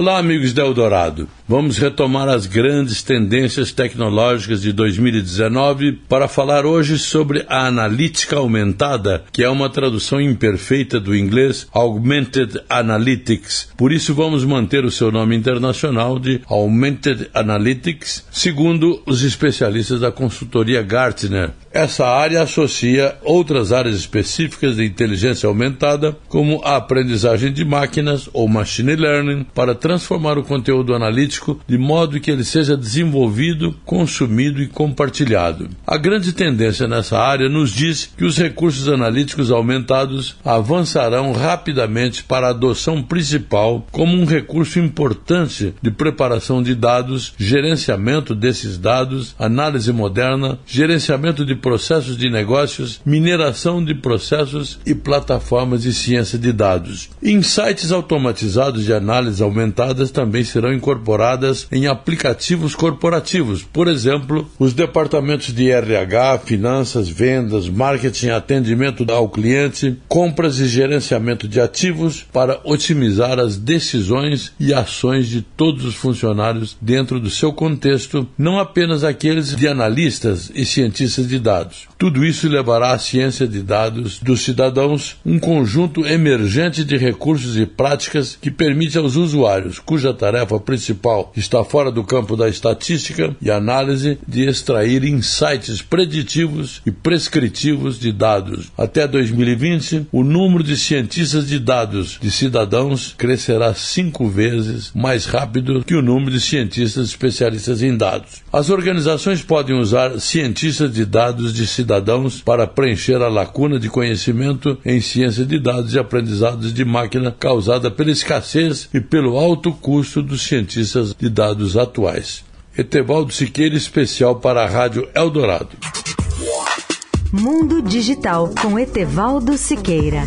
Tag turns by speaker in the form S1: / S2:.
S1: Olá, amigos da Eldorado. Vamos retomar as grandes tendências tecnológicas de 2019 para falar hoje sobre a analítica aumentada, que é uma tradução imperfeita do inglês Augmented Analytics. Por isso, vamos manter o seu nome internacional de Augmented Analytics, segundo os especialistas da consultoria Gartner. Essa área associa outras áreas específicas de inteligência aumentada, como a aprendizagem de máquinas ou machine learning, para transformar o conteúdo analítico de modo que ele seja desenvolvido, consumido e compartilhado. A grande tendência nessa área nos diz que os recursos analíticos aumentados avançarão rapidamente para a adoção principal como um recurso importante de preparação de dados, gerenciamento desses dados, análise moderna, gerenciamento de processos de negócios, mineração de processos e plataformas de ciência de dados. Insights automatizados de análise aumentadas também serão incorporadas em aplicativos corporativos, por exemplo, os departamentos de RH, finanças, vendas, marketing, atendimento ao cliente, compras e gerenciamento de ativos para otimizar as decisões e ações de todos os funcionários dentro do seu contexto, não apenas aqueles de analistas e cientistas de dados dados. Tudo isso levará à ciência de dados dos cidadãos um conjunto emergente de recursos e práticas que permite aos usuários, cuja tarefa principal está fora do campo da estatística e análise, de extrair insights preditivos e prescritivos de dados. Até 2020, o número de cientistas de dados de cidadãos crescerá cinco vezes mais rápido que o número de cientistas especialistas em dados. As organizações podem usar cientistas de dados de cidadãos para preencher a lacuna de conhecimento em ciência de dados e aprendizados de máquina causada pela escassez e pelo alto custo dos cientistas de dados atuais. Etevaldo Siqueira, especial para a Rádio Eldorado.
S2: Mundo Digital com Etevaldo Siqueira.